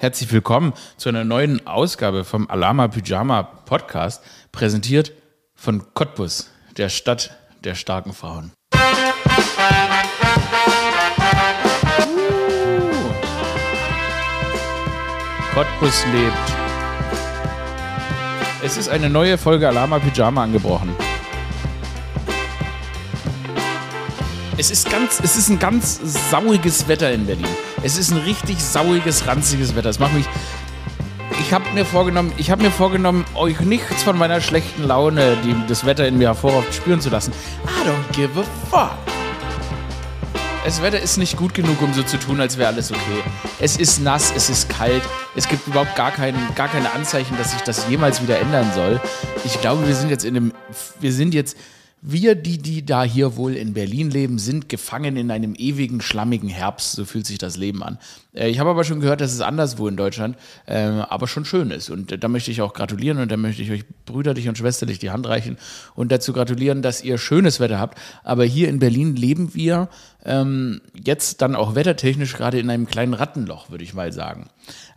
Herzlich willkommen zu einer neuen Ausgabe vom Alama Pyjama Podcast, präsentiert von Cottbus, der Stadt der starken Frauen. Uh. Cottbus lebt. Es ist eine neue Folge Alama Pyjama angebrochen. Es ist ganz, es ist ein ganz sauiges Wetter in Berlin. Es ist ein richtig sauiges, ranziges Wetter. Es macht mich. Ich habe mir vorgenommen, ich habe mir vorgenommen, euch nichts von meiner schlechten Laune, die das Wetter in mir hervorruft, spüren zu lassen. I don't give a fuck. Das Wetter ist nicht gut genug, um so zu tun, als wäre alles okay. Es ist nass, es ist kalt, es gibt überhaupt gar, kein, gar keine Anzeichen, dass sich das jemals wieder ändern soll. Ich glaube, wir sind jetzt in einem, wir sind jetzt wir, die, die da hier wohl in Berlin leben, sind gefangen in einem ewigen, schlammigen Herbst. So fühlt sich das Leben an. Äh, ich habe aber schon gehört, dass es anderswo in Deutschland äh, aber schon schön ist. Und äh, da möchte ich auch gratulieren und da möchte ich euch brüderlich und schwesterlich die Hand reichen und dazu gratulieren, dass ihr schönes Wetter habt. Aber hier in Berlin leben wir ähm, jetzt dann auch wettertechnisch gerade in einem kleinen Rattenloch, würde ich mal sagen.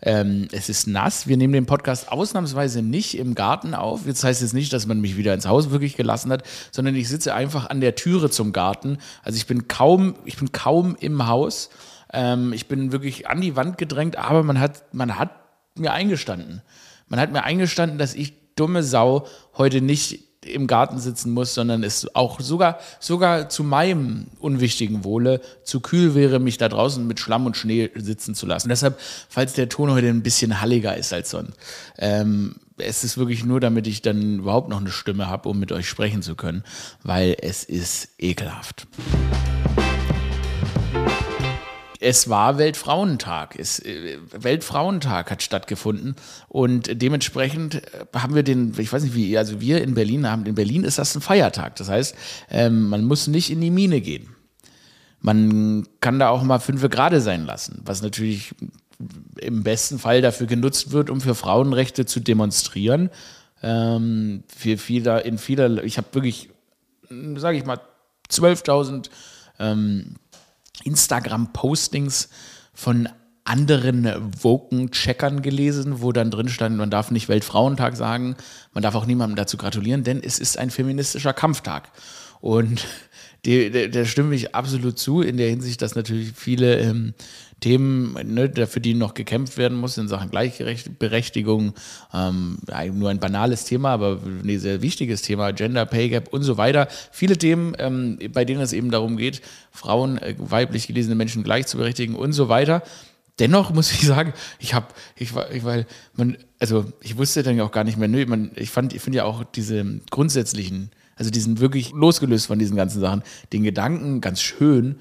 Ähm, es ist nass. Wir nehmen den Podcast ausnahmsweise nicht im Garten auf. Jetzt heißt es nicht, dass man mich wieder ins Haus wirklich gelassen hat, sondern ich sitze einfach an der Türe zum Garten. Also ich bin kaum, ich bin kaum im Haus. Ähm, ich bin wirklich an die Wand gedrängt, aber man hat, man hat mir eingestanden. Man hat mir eingestanden, dass ich dumme Sau heute nicht im Garten sitzen muss, sondern es auch sogar, sogar zu meinem unwichtigen Wohle zu kühl wäre, mich da draußen mit Schlamm und Schnee sitzen zu lassen. Deshalb, falls der Ton heute ein bisschen halliger ist als sonst, ähm, es ist wirklich nur, damit ich dann überhaupt noch eine Stimme habe, um mit euch sprechen zu können, weil es ist ekelhaft es war Weltfrauentag. Es, äh, Weltfrauentag hat stattgefunden und dementsprechend äh, haben wir den, ich weiß nicht wie, also wir in Berlin haben, in Berlin ist das ein Feiertag. Das heißt, ähm, man muss nicht in die Mine gehen. Man kann da auch mal fünf Grade sein lassen, was natürlich im besten Fall dafür genutzt wird, um für Frauenrechte zu demonstrieren. Ähm, für vieler, in vieler, ich habe wirklich, sage ich mal, 12.000 ähm, Instagram-Postings von anderen Woken-Checkern gelesen, wo dann drin stand, man darf nicht Weltfrauentag sagen, man darf auch niemandem dazu gratulieren, denn es ist ein feministischer Kampftag. Und der stimme ich absolut zu, in der Hinsicht, dass natürlich viele ähm, Themen, ne, für die noch gekämpft werden muss in Sachen Gleichberechtigung, ähm, nur ein banales Thema, aber ein sehr wichtiges Thema, Gender Pay Gap und so weiter. Viele Themen, ähm, bei denen es eben darum geht, Frauen, äh, weiblich gelesene Menschen gleich zu berechtigen und so weiter. Dennoch muss ich sagen, ich habe, ich war, ich, weil man, also ich wusste dann auch gar nicht mehr, nö, man, ich fand, ich finde ja auch diese grundsätzlichen also die sind wirklich losgelöst von diesen ganzen Sachen. Den Gedanken, ganz schön,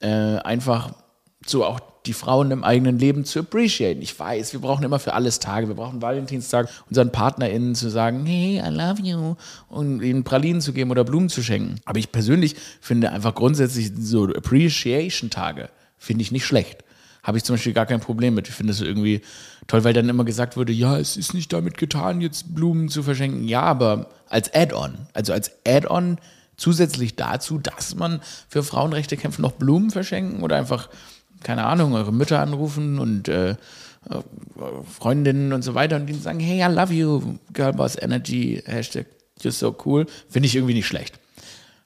äh, einfach so auch die Frauen im eigenen Leben zu appreciaten. Ich weiß, wir brauchen immer für alles Tage. Wir brauchen Valentinstag, unseren PartnerInnen zu sagen, hey, I love you und ihnen Pralinen zu geben oder Blumen zu schenken. Aber ich persönlich finde einfach grundsätzlich so Appreciation-Tage finde ich nicht schlecht habe ich zum Beispiel gar kein Problem mit. Ich finde es irgendwie toll, weil dann immer gesagt wurde, ja, es ist nicht damit getan, jetzt Blumen zu verschenken. Ja, aber als Add-on, also als Add-on zusätzlich dazu, dass man für Frauenrechte kämpft, noch Blumen verschenken oder einfach, keine Ahnung, eure Mütter anrufen und äh, äh Freundinnen und so weiter und ihnen sagen, hey, I love you, Girlboss Energy, Hashtag, you're so cool, finde ich irgendwie nicht schlecht.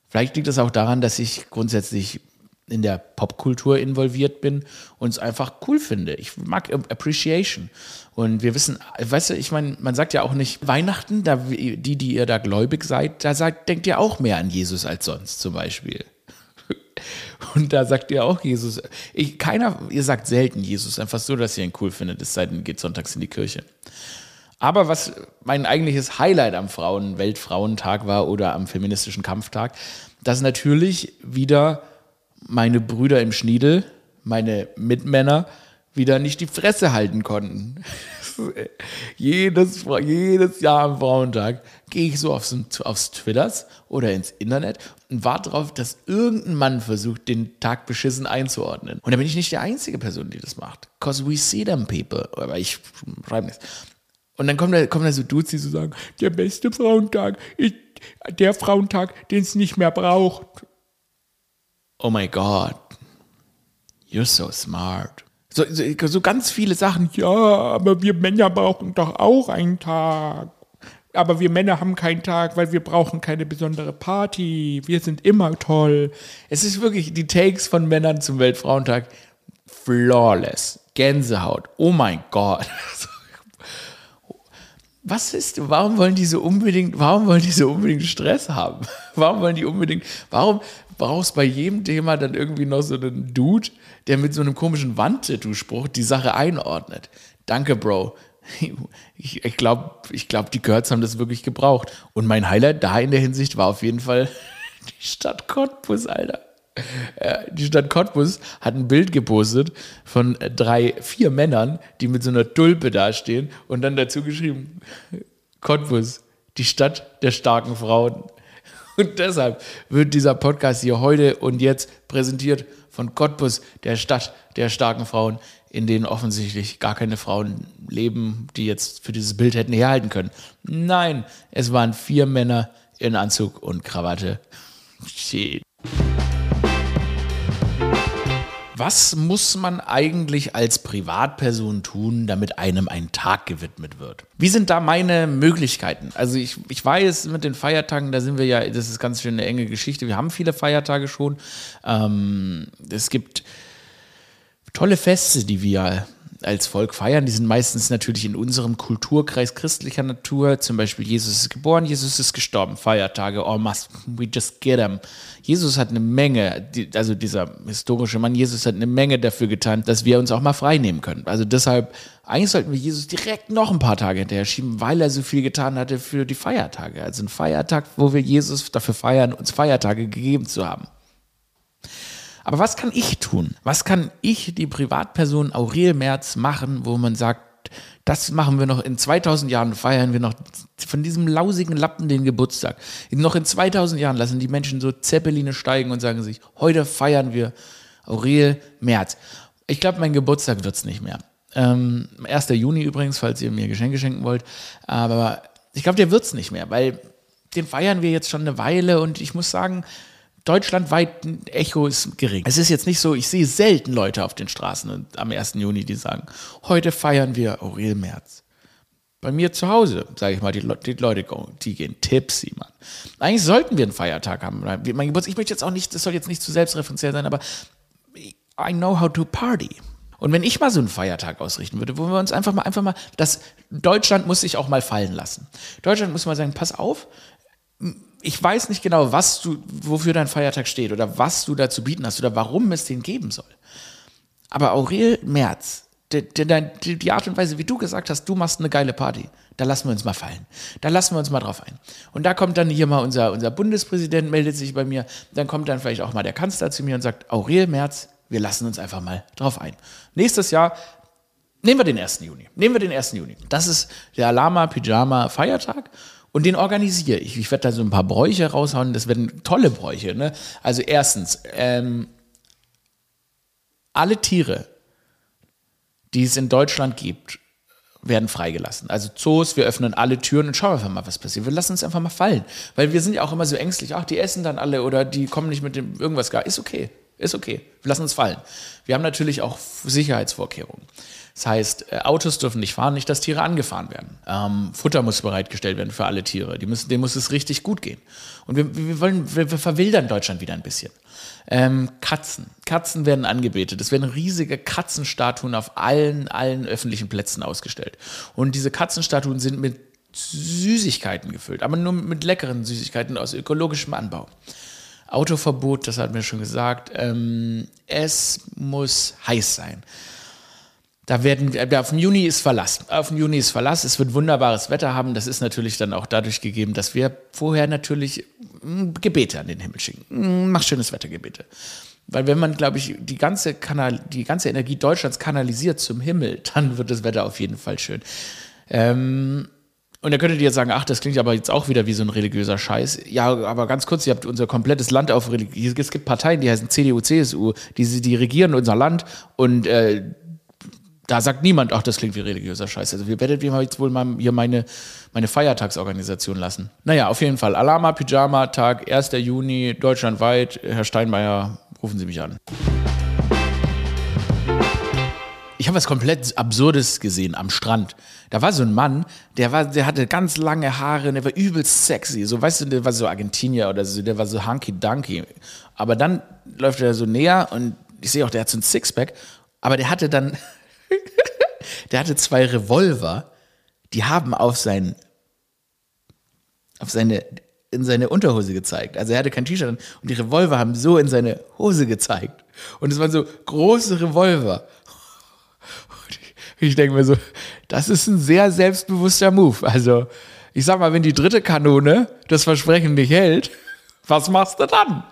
Vielleicht liegt es auch daran, dass ich grundsätzlich in der Popkultur involviert bin und es einfach cool finde. Ich mag Appreciation. Und wir wissen, weißt du, ich meine, man sagt ja auch nicht Weihnachten, da, die, die ihr da gläubig seid, da sagt, denkt ihr auch mehr an Jesus als sonst zum Beispiel. Und da sagt ihr auch Jesus. Ich, keiner, ihr sagt selten Jesus, einfach so, dass ihr ihn cool findet, es sei denn, geht sonntags in die Kirche. Aber was mein eigentliches Highlight am Frauen Weltfrauentag war oder am feministischen Kampftag, dass natürlich wieder meine Brüder im Schniedel, meine Mitmänner, wieder nicht die Fresse halten konnten. Jedes, jedes Jahr am Frauentag gehe ich so aufs, aufs Twitters oder ins Internet und warte darauf, dass irgendein Mann versucht, den Tag beschissen einzuordnen. Und da bin ich nicht die einzige Person, die das macht. Cause we see them people. Aber ich schreibe nichts. Und dann kommen da, kommen da so Dudes, die so sagen, der beste Frauentag, ich, der Frauentag, den es nicht mehr braucht oh my God, you're so smart. So, so, so ganz viele Sachen, ja, aber wir Männer brauchen doch auch einen Tag. Aber wir Männer haben keinen Tag, weil wir brauchen keine besondere Party. Wir sind immer toll. Es ist wirklich die Takes von Männern zum Weltfrauentag flawless. Gänsehaut. Oh mein Gott. Was ist, warum wollen die so unbedingt, warum wollen die so unbedingt Stress haben? Warum wollen die unbedingt, warum brauchst bei jedem Thema dann irgendwie noch so einen Dude, der mit so einem komischen Wandtattoo-Spruch die Sache einordnet? Danke, Bro. Ich, ich glaube, ich glaub, die Girls haben das wirklich gebraucht. Und mein Highlight da in der Hinsicht war auf jeden Fall die Stadt Cottbus, Alter. Äh, die Stadt Cottbus hat ein Bild gepostet von drei, vier Männern, die mit so einer Tulpe dastehen und dann dazu geschrieben, Cottbus, die Stadt der starken Frauen. Und deshalb wird dieser Podcast hier heute und jetzt präsentiert von Cottbus, der Stadt der starken Frauen, in denen offensichtlich gar keine Frauen leben, die jetzt für dieses Bild hätten herhalten können. Nein, es waren vier Männer in Anzug und Krawatte. Shit. Was muss man eigentlich als Privatperson tun, damit einem ein Tag gewidmet wird? Wie sind da meine Möglichkeiten? Also ich, ich weiß, mit den Feiertagen, da sind wir ja, das ist ganz schön eine enge Geschichte. Wir haben viele Feiertage schon. Ähm, es gibt tolle Feste, die wir als Volk feiern. Die sind meistens natürlich in unserem Kulturkreis christlicher Natur. Zum Beispiel Jesus ist geboren, Jesus ist gestorben. Feiertage, oh must we just get them. Jesus hat eine Menge, also dieser historische Mann, Jesus hat eine Menge dafür getan, dass wir uns auch mal frei nehmen können. Also deshalb, eigentlich sollten wir Jesus direkt noch ein paar Tage hinterher schieben, weil er so viel getan hatte für die Feiertage. Also ein Feiertag, wo wir Jesus dafür feiern, uns Feiertage gegeben zu haben. Aber was kann ich tun? Was kann ich, die Privatperson Aurel Merz, machen, wo man sagt, das machen wir noch in 2000 Jahren, feiern wir noch von diesem lausigen Lappen den Geburtstag. Noch in 2000 Jahren lassen die Menschen so Zeppeline steigen und sagen sich, heute feiern wir Aurel Merz. Ich glaube, mein Geburtstag wird es nicht mehr. Ähm, 1. Juni übrigens, falls ihr mir Geschenke schenken wollt. Aber ich glaube, der wird es nicht mehr, weil den feiern wir jetzt schon eine Weile und ich muss sagen, deutschlandweit Echo ist gering. Es ist jetzt nicht so, ich sehe selten Leute auf den Straßen am 1. Juni, die sagen, heute feiern wir Aurel Merz. Bei mir zu Hause, sage ich mal, die, die, Leute die gehen tipsy, Mann. Eigentlich sollten wir einen Feiertag haben. Mein Geburtstag, ich möchte jetzt auch nicht, das soll jetzt nicht zu selbstreferenziell sein, aber I know how to party. Und wenn ich mal so einen Feiertag ausrichten würde, wo wir uns einfach mal, einfach mal, das Deutschland muss sich auch mal fallen lassen. Deutschland muss mal sagen, pass auf, ich weiß nicht genau, was du, wofür dein Feiertag steht oder was du da zu bieten hast oder warum es den geben soll. Aber Aurel Merz, die, die, die, Art und Weise, wie du gesagt hast, du machst eine geile Party, da lassen wir uns mal fallen. Da lassen wir uns mal drauf ein. Und da kommt dann hier mal unser, unser Bundespräsident, meldet sich bei mir, dann kommt dann vielleicht auch mal der Kanzler zu mir und sagt, Aurel Merz, wir lassen uns einfach mal drauf ein. Nächstes Jahr Nehmen wir den 1. Juni. Nehmen wir den 1. Juni. Das ist der Lama Pyjama Feiertag. Und den organisiere ich. Ich werde da so ein paar Bräuche raushauen. Das werden tolle Bräuche. Ne? Also erstens, ähm, alle Tiere, die es in Deutschland gibt, werden freigelassen. Also Zoos, wir öffnen alle Türen und schauen einfach mal, was passiert. Wir lassen uns einfach mal fallen. Weil wir sind ja auch immer so ängstlich, ach, die essen dann alle oder die kommen nicht mit dem irgendwas gar. Ist okay. Ist okay. Wir lassen uns fallen. Wir haben natürlich auch Sicherheitsvorkehrungen. Das heißt, äh, Autos dürfen nicht fahren, nicht, dass Tiere angefahren werden. Ähm, Futter muss bereitgestellt werden für alle Tiere. Die müssen, denen muss es richtig gut gehen. Und wir, wir wollen, wir, wir verwildern Deutschland wieder ein bisschen. Ähm, Katzen. Katzen werden angebetet. Es werden riesige Katzenstatuen auf allen, allen öffentlichen Plätzen ausgestellt. Und diese Katzenstatuen sind mit Süßigkeiten gefüllt, aber nur mit leckeren Süßigkeiten aus ökologischem Anbau. Autoverbot, das hatten wir schon gesagt. Ähm, es muss heiß sein. Da werden wir, auf dem Juni ist Verlass. Auf dem Juni ist Verlass. Es wird wunderbares Wetter haben. Das ist natürlich dann auch dadurch gegeben, dass wir vorher natürlich hm, Gebete an den Himmel schicken. Hm, mach schönes Wettergebete. Weil wenn man, glaube ich, die ganze, Kanal, die ganze Energie Deutschlands kanalisiert zum Himmel, dann wird das Wetter auf jeden Fall schön. Ähm, und da könntet ihr jetzt sagen, ach, das klingt aber jetzt auch wieder wie so ein religiöser Scheiß. Ja, aber ganz kurz, ihr habt unser komplettes Land auf Religion. Es gibt Parteien, die heißen CDU, CSU, die, die regieren unser Land und äh, da sagt niemand, ach, das klingt wie religiöser Scheiß. Also wir werdet wir jetzt wohl mal hier meine, meine Feiertagsorganisation lassen. Naja, auf jeden Fall. Alama Pyjama Tag, 1. Juni, deutschlandweit. Herr Steinmeier, rufen Sie mich an. Ich habe was komplett Absurdes gesehen am Strand. Da war so ein Mann, der war, der hatte ganz lange Haare, der war übelst sexy. So, weißt du, der war so Argentinier oder so, der war so hunky-dunky. Aber dann läuft er so näher und ich sehe auch, der hat so ein Sixpack. Aber der hatte dann, der hatte zwei Revolver, die haben auf sein, auf seine, in seine Unterhose gezeigt. Also er hatte kein T-Shirt und die Revolver haben so in seine Hose gezeigt. Und es waren so große Revolver. Ich denke mir so, das ist ein sehr selbstbewusster Move. Also, ich sag mal, wenn die dritte Kanone das Versprechen nicht hält, was machst du dann?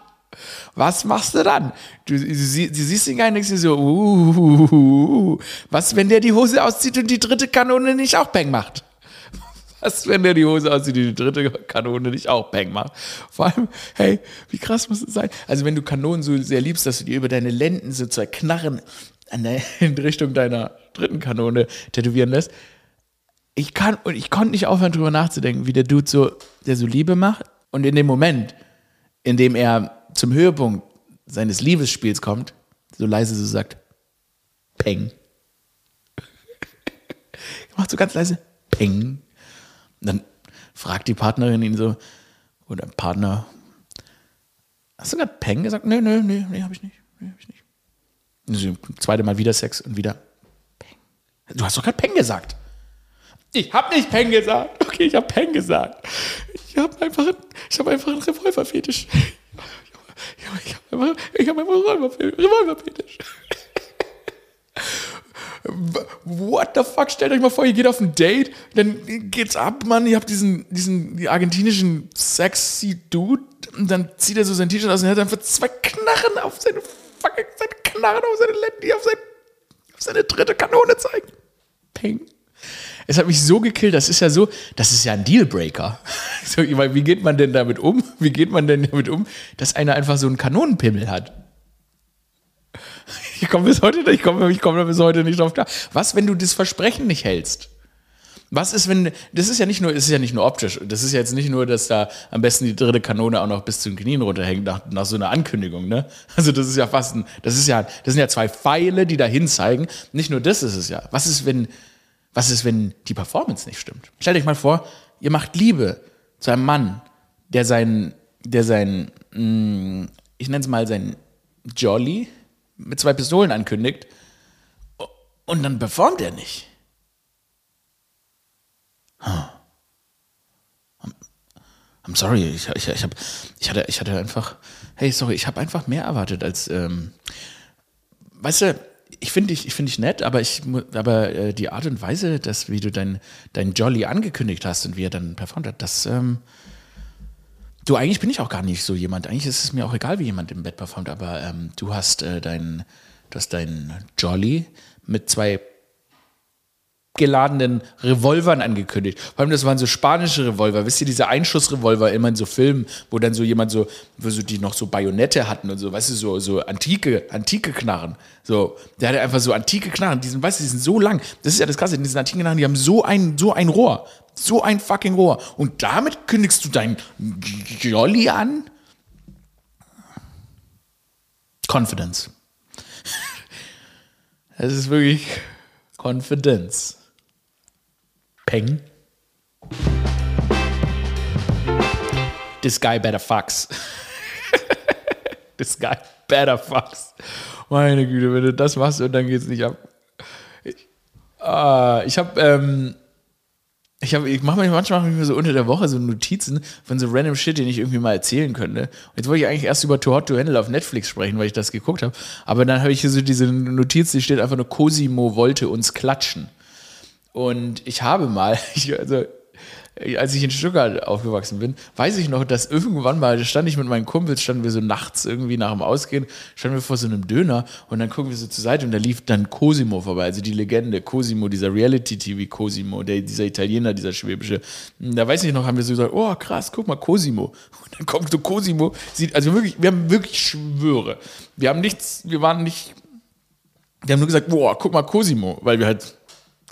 Was machst du dann? Du, du, du siehst ihn gar nicht so, uh, uh, uh, was, wenn der die Hose auszieht und die dritte Kanone nicht auch Peng macht? Was, wenn der die Hose auszieht und die dritte Kanone nicht auch Peng macht? Vor allem, hey, wie krass muss es sein? Also, wenn du Kanonen so sehr liebst, dass du dir über deine Lenden so zwei Knarren der, in Richtung deiner dritten Kanone tätowieren lässt. Ich kann und ich konnte nicht aufhören, drüber nachzudenken, wie der Dude so, der so Liebe macht und in dem Moment, in dem er zum Höhepunkt seines Liebesspiels kommt, so leise so sagt, Peng. er macht so ganz leise, Peng. Und dann fragt die Partnerin ihn so, oder Partner, hast du gerade Peng gesagt? Nee, nee, nee, nee, hab ich nicht. Nee, hab ich nicht. Also, zweite Mal wieder Sex und wieder Peng. Du hast doch gerade Peng gesagt. Ich habe nicht Peng gesagt. Okay, ich habe Peng gesagt. Ich habe einfach, ich hab einfach einen Revolverfetisch. Ich habe einfach, ich hab einfach einen Revolverfetisch. What the fuck? Stellt euch mal vor, ihr geht auf ein Date, dann geht's ab, Mann. Ihr habt diesen, diesen argentinischen sexy Dude und dann zieht er so sein T-Shirt aus und hat einfach zwei Knarren auf seine fucking seine Knarren auf seine auf, sein, auf seine dritte Kanone zeigen. Peng. Es hat mich so gekillt, das ist ja so, das ist ja ein Dealbreaker. So, wie geht man denn damit um? Wie geht man denn damit um, dass einer einfach so einen Kanonenpimmel hat? Ich komme bis heute, ich komme ich komm bis heute nicht drauf klar. Was, wenn du das Versprechen nicht hältst? Was ist, wenn, das ist ja nicht nur, ist ja nicht nur optisch. Das ist ja jetzt nicht nur, dass da am besten die dritte Kanone auch noch bis zu den Knien runterhängt nach, nach so einer Ankündigung, ne? Also das ist ja fast ein, das ist ja, das sind ja zwei Pfeile, die dahin zeigen. Nicht nur das ist es ja. Was ist, wenn, was ist, wenn die Performance nicht stimmt? Stellt euch mal vor, ihr macht Liebe zu einem Mann, der sein, der sein, mm, ich nenne es mal sein Jolly mit zwei Pistolen ankündigt und dann performt er nicht. I'm sorry, ich, ich, ich, hab, ich, hatte, ich hatte einfach, hey, sorry, ich habe einfach mehr erwartet als, ähm, weißt du, ich finde dich, ich dich nett, aber ich, aber äh, die Art und Weise, dass wie du dein, dein Jolly angekündigt hast und wie er dann performt hat, das, ähm, du eigentlich bin ich auch gar nicht so jemand. Eigentlich ist es mir auch egal, wie jemand im Bett performt, aber ähm, du hast äh, dein, du hast dein Jolly mit zwei geladenen Revolvern angekündigt. Vor allem, das waren so spanische Revolver. Wisst ihr, diese Einschussrevolver immer in so Filmen, wo dann so jemand so, wo so die noch so Bajonette hatten und so, weißt du, so, so antike, antike Knarren. So, der hatte einfach so antike Knarren, die sind, weißt du, die sind so lang. Das ist ja das Krasse, diese antiken Knarren, die haben so ein, so ein Rohr. So ein fucking Rohr. Und damit kündigst du dein Jolly an? Confidence. Es ist wirklich Confidence. Peng. This guy better fucks. This guy better fucks. Meine Güte, wenn du das machst und dann geht's nicht ab. Ich, äh, ich habe ähm, ich, hab, ich mache mir manchmal mach mir so unter der Woche so Notizen von so random Shit, den ich irgendwie mal erzählen könnte. Und jetzt wollte ich eigentlich erst über Too Hot to Handle auf Netflix sprechen, weil ich das geguckt habe. Aber dann habe ich hier so diese Notiz, die steht einfach nur Cosimo wollte uns klatschen. Und ich habe mal, ich, also als ich in Stuttgart aufgewachsen bin, weiß ich noch, dass irgendwann mal, da stand ich mit meinen Kumpels, standen wir so nachts irgendwie nach dem Ausgehen, standen wir vor so einem Döner und dann gucken wir so zur Seite und da lief dann Cosimo vorbei, also die Legende Cosimo, dieser Reality-TV Cosimo, der, dieser Italiener, dieser schwäbische. Da weiß ich noch, haben wir so gesagt, oh krass, guck mal, Cosimo. Und dann kommt so Cosimo, sieht, also wirklich, wir haben wirklich Schwöre. Wir haben nichts, wir waren nicht, wir haben nur gesagt, boah, guck mal, Cosimo, weil wir halt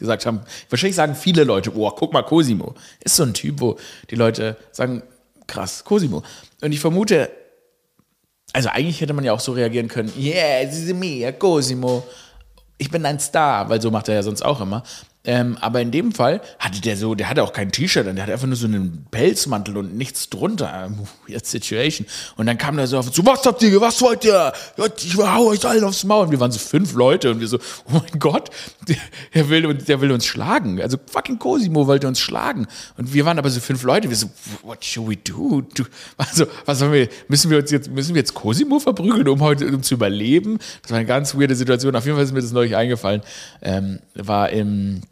gesagt haben. Wahrscheinlich sagen viele Leute, boah, guck mal, Cosimo. Ist so ein Typ, wo die Leute sagen, krass, Cosimo. Und ich vermute, also eigentlich hätte man ja auch so reagieren können, yeah, this is me, Cosimo. ich bin ein Star, weil so macht er ja sonst auch immer. Ähm, aber in dem Fall hatte der so, der hatte auch kein T-Shirt und der hatte einfach nur so einen Pelzmantel und nichts drunter. Weird Situation. Und dann kam der so auf zu, was habt ihr, was wollt ihr? Ich hau euch allen aufs Maul. Und wir waren so fünf Leute und wir so, oh mein Gott, der will, der will uns schlagen. Also fucking Cosimo wollte uns schlagen. Und wir waren aber so fünf Leute. Wir so, what should we do? Also, was sollen wir, müssen wir uns jetzt, müssen wir jetzt Cosimo verprügeln, um heute, um zu überleben? Das war eine ganz weirde Situation. Auf jeden Fall ist mir das neulich eingefallen. Ähm, war im,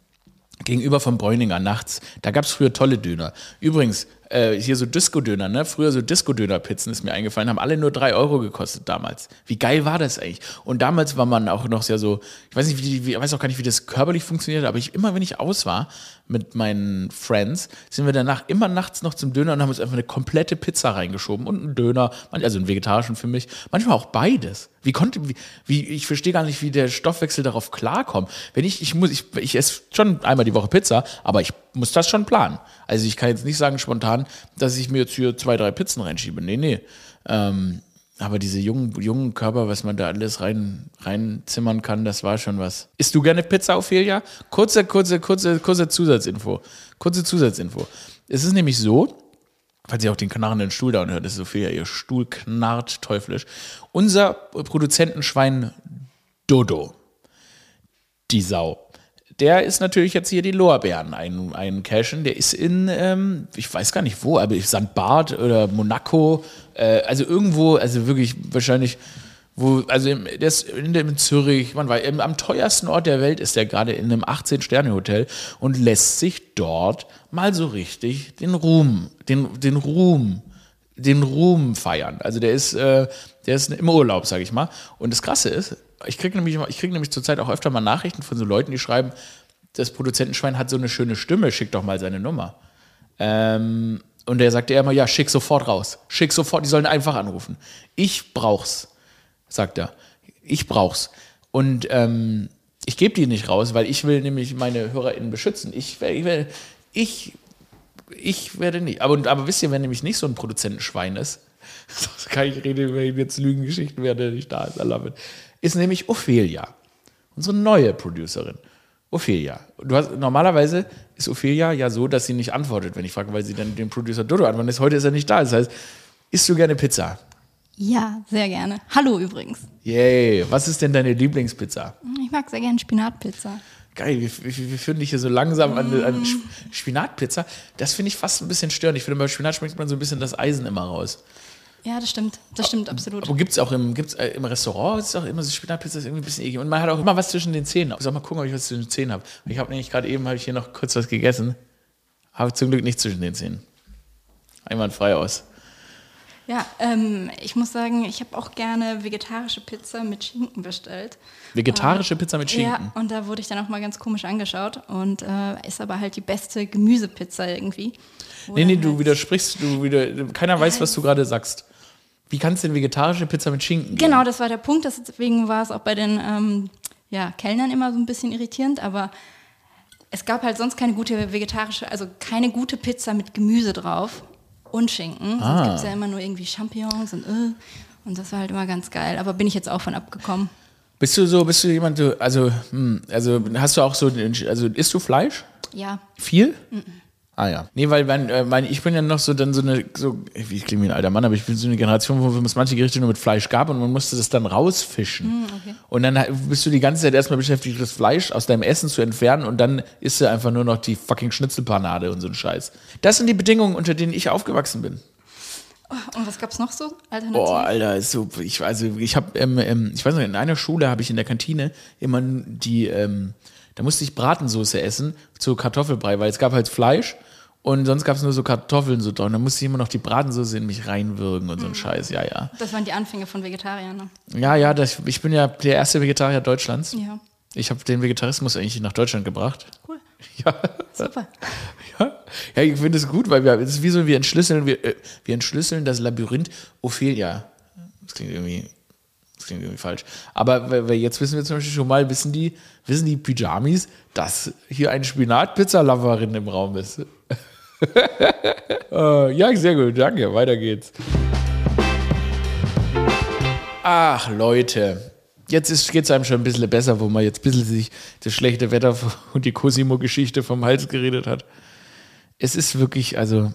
gegenüber von Bräuninger nachts. Da gab es früher tolle Döner. Übrigens, äh, hier so Disco-Döner, ne? Früher so Disco-Döner-Pizzen ist mir eingefallen, haben alle nur drei Euro gekostet damals. Wie geil war das eigentlich? Und damals war man auch noch sehr so, ich weiß nicht, wie, wie, weiß auch gar nicht, wie das körperlich funktioniert, aber ich immer, wenn ich aus war mit meinen Friends, sind wir danach immer nachts noch zum Döner und haben uns einfach eine komplette Pizza reingeschoben und einen Döner, also einen vegetarischen für mich, manchmal auch beides. Wie konnte, wie, wie ich verstehe gar nicht, wie der Stoffwechsel darauf klarkommt. Wenn ich, ich muss, ich, ich esse schon einmal die Woche Pizza, aber ich muss das schon planen. Also ich kann jetzt nicht sagen spontan, dass ich mir jetzt hier zwei, drei Pizzen reinschiebe. Nee, nee. Ähm, aber diese jungen, jungen Körper, was man da alles rein, reinzimmern kann, das war schon was. Isst du gerne Pizza, Ophelia? Kurze, kurze, kurze, kurze Zusatzinfo. Kurze Zusatzinfo. Es ist nämlich so, falls ihr auch den knarrenden Stuhl da hört, ist Ophelia, ihr Stuhl knarrt teuflisch. Unser Produzentenschwein Dodo, die Sau, der ist natürlich jetzt hier die Lorbeeren ein, ein Cashen. Der ist in, ähm, ich weiß gar nicht wo, aber St. Barth oder Monaco, äh, also irgendwo, also wirklich wahrscheinlich, wo, also im, der ist in, in Zürich, man weiß, am teuersten Ort der Welt ist der gerade in einem 18-Sterne-Hotel und lässt sich dort mal so richtig den Ruhm, den, den Ruhm, den Ruhm feiern. Also der ist, äh, der ist im Urlaub, sage ich mal. Und das Krasse ist, ich kriege nämlich, krieg nämlich zurzeit auch öfter mal Nachrichten von so Leuten, die schreiben, das Produzentenschwein hat so eine schöne Stimme, schick doch mal seine Nummer. Ähm, und der sagte immer, ja, schick sofort raus. Schick sofort, die sollen einfach anrufen. Ich brauch's, sagt er. Ich brauch's. Und ähm, ich gebe die nicht raus, weil ich will nämlich meine HörerInnen beschützen. Ich, ich, ich, ich werde nicht. Aber, aber wisst ihr, wenn nämlich nicht so ein Produzentenschwein ist, das kann ich reden über jetzt Lügengeschichten, wer der nicht da ist, I love it ist nämlich Ophelia, unsere neue Producerin. Ophelia. Du hast, normalerweise ist Ophelia ja so, dass sie nicht antwortet, wenn ich frage, weil sie dann den Producer Dodo antwortet. Heute ist er nicht da. Das heißt, isst du gerne Pizza? Ja, sehr gerne. Hallo übrigens. Yay. Was ist denn deine Lieblingspizza? Ich mag sehr gerne Spinatpizza. Geil, wir, wir, wir führen dich hier so langsam an, an Spinatpizza. Das finde ich fast ein bisschen störend. Ich finde, bei Spinat schmeckt man so ein bisschen das Eisen immer raus. Ja, das stimmt. Das stimmt absolut. Aber gibt es auch im, gibt's, äh, im Restaurant, ist auch immer so Spinatpizza ist irgendwie ein bisschen eklig. Und man hat auch immer was zwischen den Zähnen. Ich soll mal gucken, ob ich was zwischen den Zähnen habe. Ich habe nämlich gerade eben, habe ich hier noch kurz was gegessen. Habe zum Glück nicht zwischen den Zähnen. Einwandfrei aus. Ja, ähm, ich muss sagen, ich habe auch gerne vegetarische Pizza mit Schinken bestellt. Vegetarische ähm, Pizza mit Schinken? Ja, und da wurde ich dann auch mal ganz komisch angeschaut. Und äh, ist aber halt die beste Gemüsepizza irgendwie. Nee, nee, du halt widersprichst, du wieder, keiner weiß, was du gerade sagst. Wie kannst du denn vegetarische Pizza mit Schinken geben? Genau, das war der Punkt. Deswegen war es auch bei den ähm, ja, Kellnern immer so ein bisschen irritierend. Aber es gab halt sonst keine gute vegetarische, also keine gute Pizza mit Gemüse drauf und Schinken. Ah. Sonst gibt es ja immer nur irgendwie Champignons und äh, und das war halt immer ganz geil. Aber bin ich jetzt auch von abgekommen. Bist du so, bist du jemand, also, hm, also hast du auch so, also isst du Fleisch? Ja. Viel? Mhm. Ah ja. Nee, weil mein, äh, mein, ich bin ja noch so dann so eine, so, ich klinge wie ein alter Mann, aber ich bin so eine Generation, wo es manche Gerichte nur mit Fleisch gab und man musste das dann rausfischen. Mm, okay. Und dann bist du die ganze Zeit erstmal beschäftigt, das Fleisch aus deinem Essen zu entfernen und dann isst du einfach nur noch die fucking Schnitzelpanade und so ein Scheiß. Das sind die Bedingungen, unter denen ich aufgewachsen bin. Oh, und was gab's noch so? Alternativ? Boah, Alter, so, ich, also ich habe, ähm, ähm, ich weiß noch, in einer Schule habe ich in der Kantine immer die, ähm, da musste ich Bratensoße essen zu Kartoffelbrei, weil es gab halt Fleisch und sonst gab es nur so Kartoffeln so drin. Da musste ich immer noch die Bratensoße in mich reinwürgen und so ein mhm. Scheiß, ja, ja. Das waren die Anfänge von Vegetariern, ne? Ja, ja, das, ich bin ja der erste Vegetarier Deutschlands. Ja. Ich habe den Vegetarismus eigentlich nach Deutschland gebracht. Cool. Ja. Super. Ja, ja ich finde es gut, weil wir, es ist wie so, wir entschlüsseln, wir, äh, wir entschlüsseln das Labyrinth Ophelia. Das klingt irgendwie, das klingt irgendwie falsch. Aber jetzt wissen wir zum Beispiel schon mal, wissen die, wissen die Pyjamis, dass hier eine Spinat-Pizza-Loverin im Raum ist uh, ja, sehr gut, danke. Weiter geht's. Ach, Leute. jetzt geht es einem schon ein bisschen besser, wo man jetzt ein bisschen sich das schlechte Wetter und die Cosimo-Geschichte vom Hals geredet hat. Es ist wirklich, also,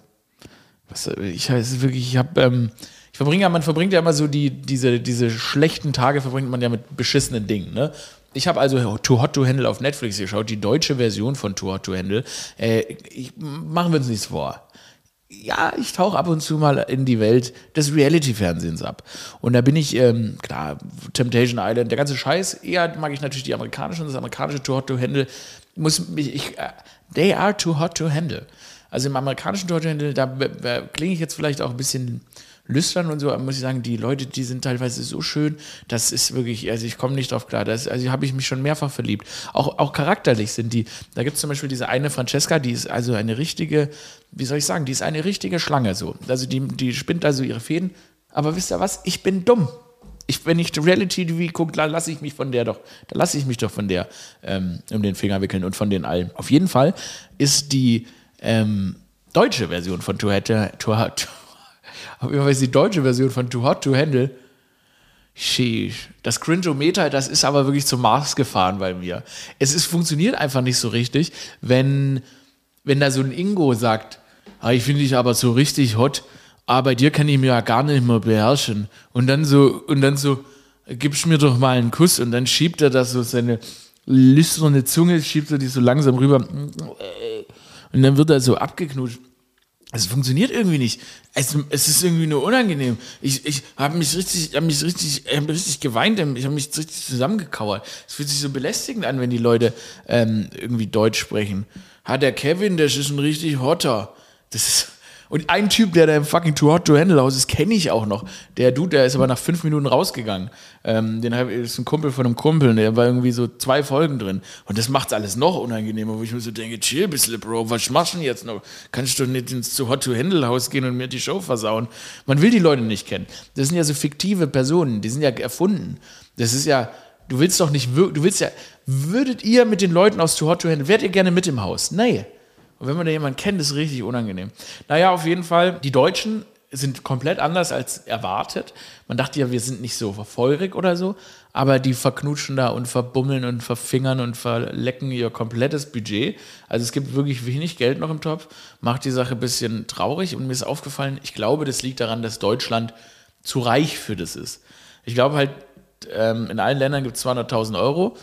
was, ich es wirklich, ich habe, ähm, ich verbringe ja, man verbringt ja immer so die, diese, diese schlechten Tage verbringt man ja mit beschissenen Dingen, ne? Ich habe also Too Hot to Handle auf Netflix geschaut, die deutsche Version von Too Hot to Handle. Äh, ich, machen wir uns nichts vor ja, ich tauche ab und zu mal in die Welt des Reality-Fernsehens ab. Und da bin ich, ähm, klar, Temptation Island, der ganze Scheiß, eher mag ich natürlich die amerikanischen, das amerikanische Too Hot to Handle, muss mich, ich, uh, they are too hot to handle. Also im amerikanischen Too Hot to Handle, da klinge ich jetzt vielleicht auch ein bisschen lüstern und so, muss ich sagen, die Leute, die sind teilweise so schön, das ist wirklich, also ich komme nicht drauf klar. Das, also habe ich mich schon mehrfach verliebt. Auch, auch charakterlich sind die. Da gibt es zum Beispiel diese eine Francesca, die ist also eine richtige, wie soll ich sagen, die ist eine richtige Schlange so. Also die, die spinnt also ihre Fäden. Aber wisst ihr was? Ich bin dumm. Ich, wenn ich Reality TV gucke, dann lasse ich mich von der doch, da lasse ich mich doch von der ähm, um den Finger wickeln und von den allen. Auf jeden Fall ist die ähm, deutsche Version von Hot, Too Hot, auf jeden Fall die deutsche Version von Too Hot to Handle. Sheesh. Das Cringeometer, das ist aber wirklich zum Mars gefahren bei mir. Es ist, funktioniert einfach nicht so richtig, wenn, wenn da so ein Ingo sagt, ah, ich finde dich aber so richtig hot, aber bei dir kann ich mir ja gar nicht mehr beherrschen. Und dann so, und dann so, gibst mir doch mal einen Kuss und dann schiebt er das so seine lüsterne Zunge, schiebt er die so langsam rüber. Und dann wird er so abgeknutscht. Es funktioniert irgendwie nicht. Es, es ist irgendwie nur unangenehm. Ich, ich habe mich richtig, hab mich richtig, hab richtig geweint. Ich habe mich richtig zusammengekauert. Es fühlt sich so belästigend an, wenn die Leute ähm, irgendwie Deutsch sprechen. Hat der Kevin, der ist ein richtig Hotter. Das ist, und ein Typ, der da im fucking Too Hot to Handle Haus ist, kenne ich auch noch. Der Dude, der ist aber nach fünf Minuten rausgegangen. Ähm, den hab, ist ein Kumpel von einem Kumpel, der war irgendwie so zwei Folgen drin. Und das macht es alles noch unangenehmer, wo ich mir so denke, chill bisschen, Bro, was machst du denn jetzt noch? Kannst du nicht ins Too Hot to Handle Haus gehen und mir die Show versauen? Man will die Leute nicht kennen. Das sind ja so fiktive Personen, die sind ja erfunden. Das ist ja, du willst doch nicht, du willst ja, würdet ihr mit den Leuten aus Too Hot to Handle, wärt ihr gerne mit im Haus? Nee. Und wenn man da jemanden kennt, ist es richtig unangenehm. Naja, auf jeden Fall, die Deutschen sind komplett anders als erwartet. Man dachte ja, wir sind nicht so feurig oder so, aber die verknutschen da und verbummeln und verfingern und verlecken ihr komplettes Budget. Also es gibt wirklich wenig Geld noch im Topf, macht die Sache ein bisschen traurig und mir ist aufgefallen, ich glaube, das liegt daran, dass Deutschland zu reich für das ist. Ich glaube halt, ähm, in allen Ländern gibt es 200.000 Euro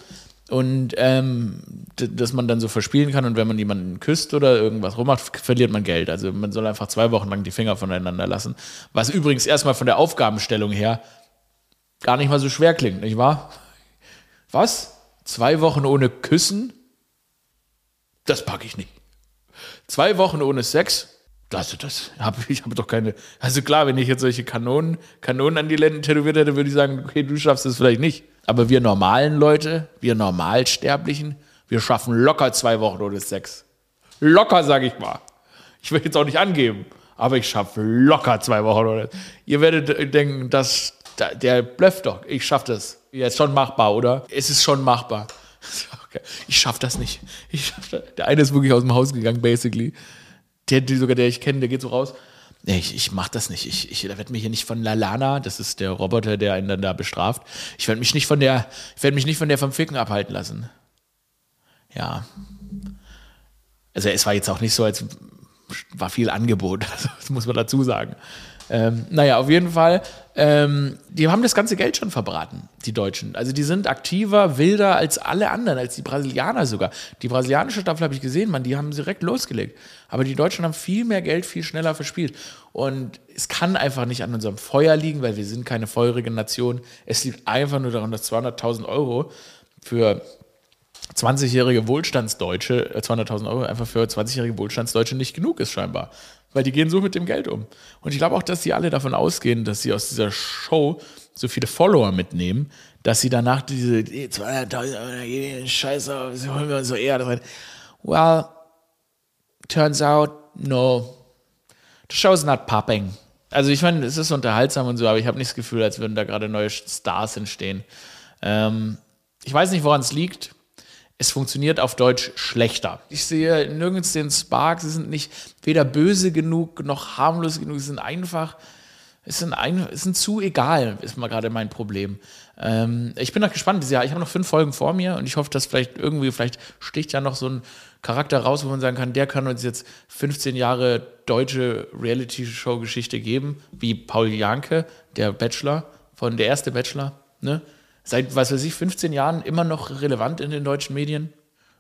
und ähm, dass man dann so verspielen kann und wenn man jemanden küsst oder irgendwas rummacht, verliert man Geld. Also man soll einfach zwei Wochen lang die Finger voneinander lassen. Was übrigens erstmal von der Aufgabenstellung her gar nicht mal so schwer klingt, nicht wahr? Was? Zwei Wochen ohne Küssen? Das packe ich nicht. Zwei Wochen ohne Sex? Also das habe ich habe doch keine. Also klar, wenn ich jetzt solche Kanonen, Kanonen an die Lenden tätowiert hätte, würde ich sagen, okay, du schaffst es vielleicht nicht. Aber wir normalen Leute, wir Normalsterblichen, wir schaffen locker zwei Wochen ohne Sex. Locker, sag ich mal. Ich will jetzt auch nicht angeben, aber ich schaffe locker zwei Wochen ohne Ihr werdet denken, dass der blöfft doch. Ich schaffe das. Jetzt schon machbar, oder? Es ist schon machbar. Okay. Ich schaffe das nicht. Ich schaff das. Der eine ist wirklich aus dem Haus gegangen, basically. Der, sogar der ich kenne, der geht so raus. Nee, ich, ich mach das nicht. Ich, ich werde mich hier nicht von Lalana, das ist der Roboter, der einen dann da bestraft. Ich werde mich nicht von der, ich werde mich nicht von der vom Ficken abhalten lassen. Ja. Also es war jetzt auch nicht so, als war viel Angebot, das muss man dazu sagen. Ähm, naja, auf jeden Fall, ähm, die haben das ganze Geld schon verbraten, die Deutschen. Also die sind aktiver, wilder als alle anderen, als die Brasilianer sogar. Die brasilianische Staffel habe ich gesehen, man, die haben direkt losgelegt. Aber die Deutschen haben viel mehr Geld, viel schneller verspielt. Und es kann einfach nicht an unserem Feuer liegen, weil wir sind keine feurige Nation. Es liegt einfach nur daran, dass 200.000 Euro für 20-jährige Wohlstandsdeutsche, 200.000 äh, Euro einfach für 20-jährige Wohlstandsdeutsche nicht genug ist scheinbar. Weil die gehen so mit dem Geld um. Und ich glaube auch, dass sie alle davon ausgehen, dass sie aus dieser Show so viele Follower mitnehmen, dass sie danach diese 200.000 Scheiße, holen wir uns so eher. Well, turns out, no. The show's not popping. Also ich meine, es ist unterhaltsam und so, aber ich habe nicht das Gefühl, als würden da gerade neue Stars entstehen. Ähm, ich weiß nicht, woran es liegt es funktioniert auf Deutsch schlechter. Ich sehe nirgends den Spark, sie sind nicht weder böse genug noch harmlos genug, sie sind einfach, ist ein, ein, ist ein zu egal, ist mal gerade mein Problem. Ähm, ich bin noch gespannt. Ich habe noch fünf Folgen vor mir und ich hoffe, dass vielleicht irgendwie, vielleicht sticht ja noch so ein Charakter raus, wo man sagen kann, der kann uns jetzt 15 Jahre deutsche Reality-Show-Geschichte geben, wie Paul Janke, der Bachelor, von der erste Bachelor, ne? Seit, was weiß ich, 15 Jahren immer noch relevant in den deutschen Medien.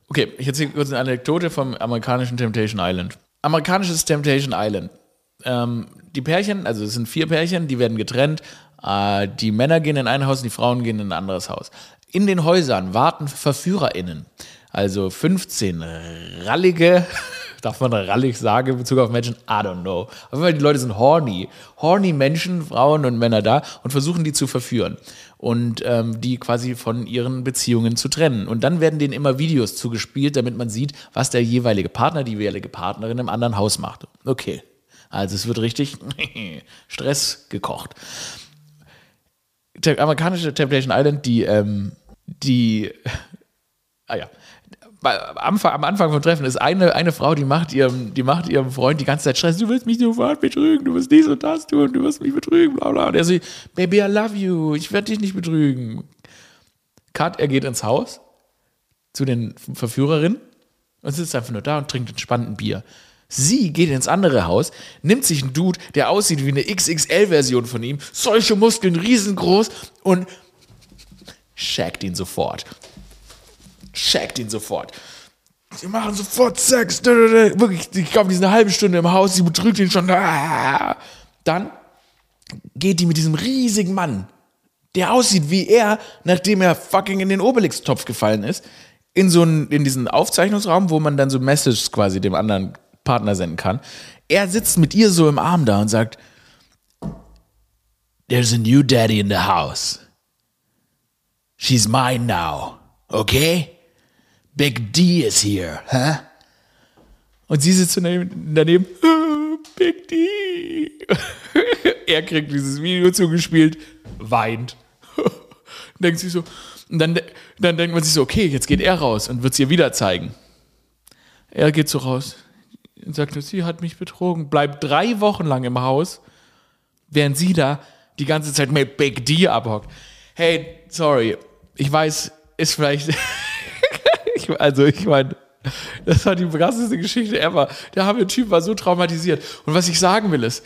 Okay, ich erzähle kurz eine Anekdote vom amerikanischen Temptation Island. Amerikanisches Temptation Island ähm, die Pärchen, also es sind vier Pärchen, die werden getrennt. Äh, die Männer gehen in ein Haus und die Frauen gehen in ein anderes Haus. In den Häusern warten VerführerInnen. Also 15 rallige, darf man rallig sagen in Bezug auf Menschen? I don't know. Auf jeden Fall, die Leute sind horny. Horny Menschen, Frauen und Männer da und versuchen die zu verführen und ähm, die quasi von ihren Beziehungen zu trennen. Und dann werden denen immer Videos zugespielt, damit man sieht, was der jeweilige Partner, die jeweilige Partnerin im anderen Haus macht. Okay, also es wird richtig Stress gekocht. Der amerikanische Temptation Island, die, ähm, die, ah ja, am Anfang, vom Treffen ist eine, eine Frau, die macht, ihrem, die macht ihrem Freund die ganze Zeit Stress. Du willst mich sofort betrügen, du wirst dies und das tun, du wirst mich betrügen, bla bla. Und er sagt, Baby, I love you, ich werde dich nicht betrügen. Cut, er geht ins Haus zu den Verführerinnen und sitzt einfach nur da und trinkt entspannt ein Bier. Sie geht ins andere Haus, nimmt sich einen Dude, der aussieht wie eine XXL-Version von ihm, solche Muskeln riesengroß und shackt ihn sofort. Shackt ihn sofort. Sie machen sofort Sex. Wirklich, ich glaube, die sind eine halbe Stunde im Haus, sie betrügt ihn schon. Dann geht die mit diesem riesigen Mann, der aussieht wie er, nachdem er fucking in den Obelix-Topf gefallen ist, in so einen, in diesen Aufzeichnungsraum, wo man dann so Messages quasi dem anderen Partner senden kann. Er sitzt mit ihr so im Arm da und sagt, There's a new daddy in the house. She's mine now. Okay? Big D is here, huh? Und sie sitzt daneben, daneben Big D. er kriegt dieses Video zugespielt, weint. denkt sich so, und dann, dann denkt man sich so, okay, jetzt geht er raus und wird es ihr wieder zeigen. Er geht so raus und sagt, sie hat mich betrogen, bleibt drei Wochen lang im Haus, während sie da die ganze Zeit mit Big D abhockt. Hey, sorry, ich weiß, ist vielleicht, also ich meine, das war die krasseste Geschichte ever. Der arme Typ war so traumatisiert. Und was ich sagen will ist,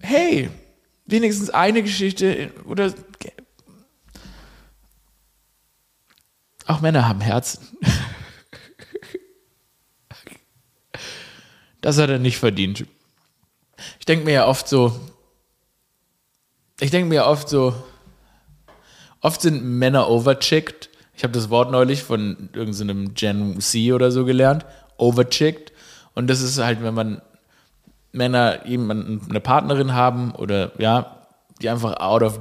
hey, wenigstens eine Geschichte oder auch Männer haben Herzen. Das hat er nicht verdient. Ich denke mir ja oft so, ich denke mir ja oft so, oft sind Männer overchicked. Ich habe das Wort neulich von irgendeinem Gen C oder so gelernt, overchicked. Und das ist halt, wenn man Männer jemanden, eine Partnerin haben oder ja, die einfach out of,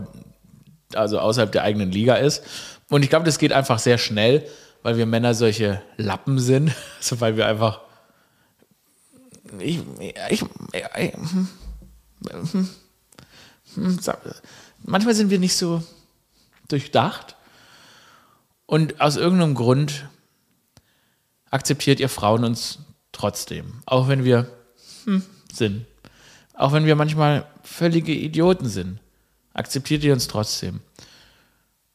also außerhalb der eigenen Liga ist. Und ich glaube, das geht einfach sehr schnell, weil wir Männer solche Lappen sind, also weil wir einfach ich, ich, ich manchmal sind wir nicht so durchdacht und aus irgendeinem Grund akzeptiert ihr Frauen uns trotzdem, auch wenn wir hm, sind, auch wenn wir manchmal völlige Idioten sind, akzeptiert ihr uns trotzdem.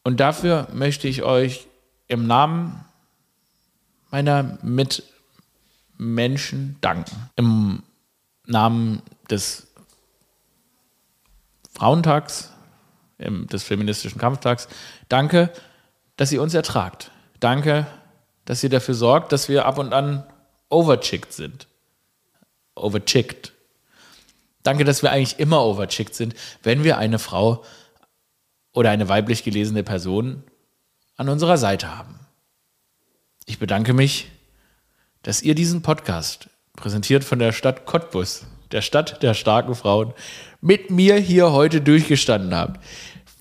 Und dafür möchte ich euch im Namen meiner Mit Menschen danken. Im Namen des Frauentags, des feministischen Kampftags. Danke, dass ihr uns ertragt. Danke, dass ihr dafür sorgt, dass wir ab und an overchickt sind. Overchickt. Danke, dass wir eigentlich immer overchickt sind, wenn wir eine Frau oder eine weiblich gelesene Person an unserer Seite haben. Ich bedanke mich dass ihr diesen Podcast, präsentiert von der Stadt Cottbus, der Stadt der starken Frauen, mit mir hier heute durchgestanden habt.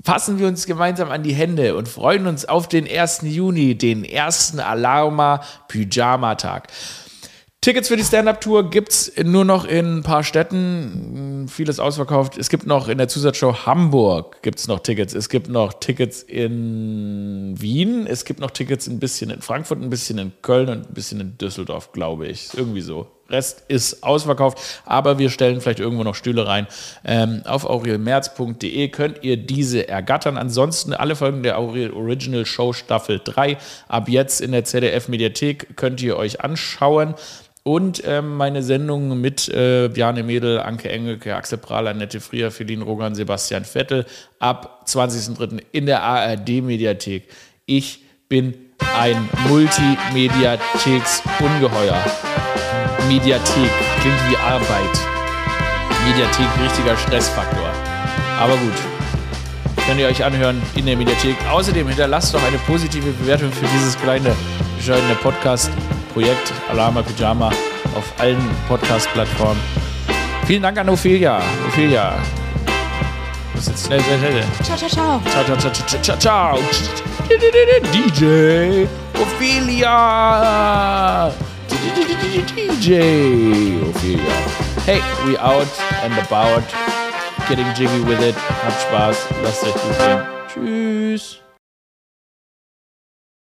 Fassen wir uns gemeinsam an die Hände und freuen uns auf den 1. Juni, den ersten Alarma Pyjama Tag. Tickets für die Stand-Up-Tour gibt es nur noch in ein paar Städten. Vieles ausverkauft. Es gibt noch in der Zusatzshow Hamburg gibt noch Tickets. Es gibt noch Tickets in Wien. Es gibt noch Tickets ein bisschen in Frankfurt, ein bisschen in Köln und ein bisschen in Düsseldorf, glaube ich. Irgendwie so. Rest ist ausverkauft, aber wir stellen vielleicht irgendwo noch Stühle rein. Ähm, auf aurelmerz.de könnt ihr diese ergattern. Ansonsten alle Folgen der Aurel Original Show Staffel 3 ab jetzt in der ZDF-Mediathek könnt ihr euch anschauen. Und ähm, meine Sendung mit äh, Bjarne Mädel, Anke Engelke, Axel Prahler, Nette Frier, Feline Rogan, Sebastian Vettel ab 20.03. in der ARD-Mediathek. Ich bin ein Multimediatheks-Ungeheuer. Mediathek klingt wie Arbeit. Mediathek, richtiger Stressfaktor. Aber gut, könnt ihr euch anhören in der Mediathek. Außerdem hinterlasst doch eine positive Bewertung für dieses kleine, bescheidene Podcast-Projekt Alama Pyjama auf allen Podcast-Plattformen. Vielen Dank an Ophelia. Ophelia. Das ist jetzt schnell, schnell, schnell. Ciao, ciao, ciao. Ciao, ciao, ciao, ciao, ciao, ciao. DJ Ophelia. DJ Ophelia. Hey, we out and about. Getting jiggy with it. Habt Spaß. Lasst euch gut gehen. Tschüss.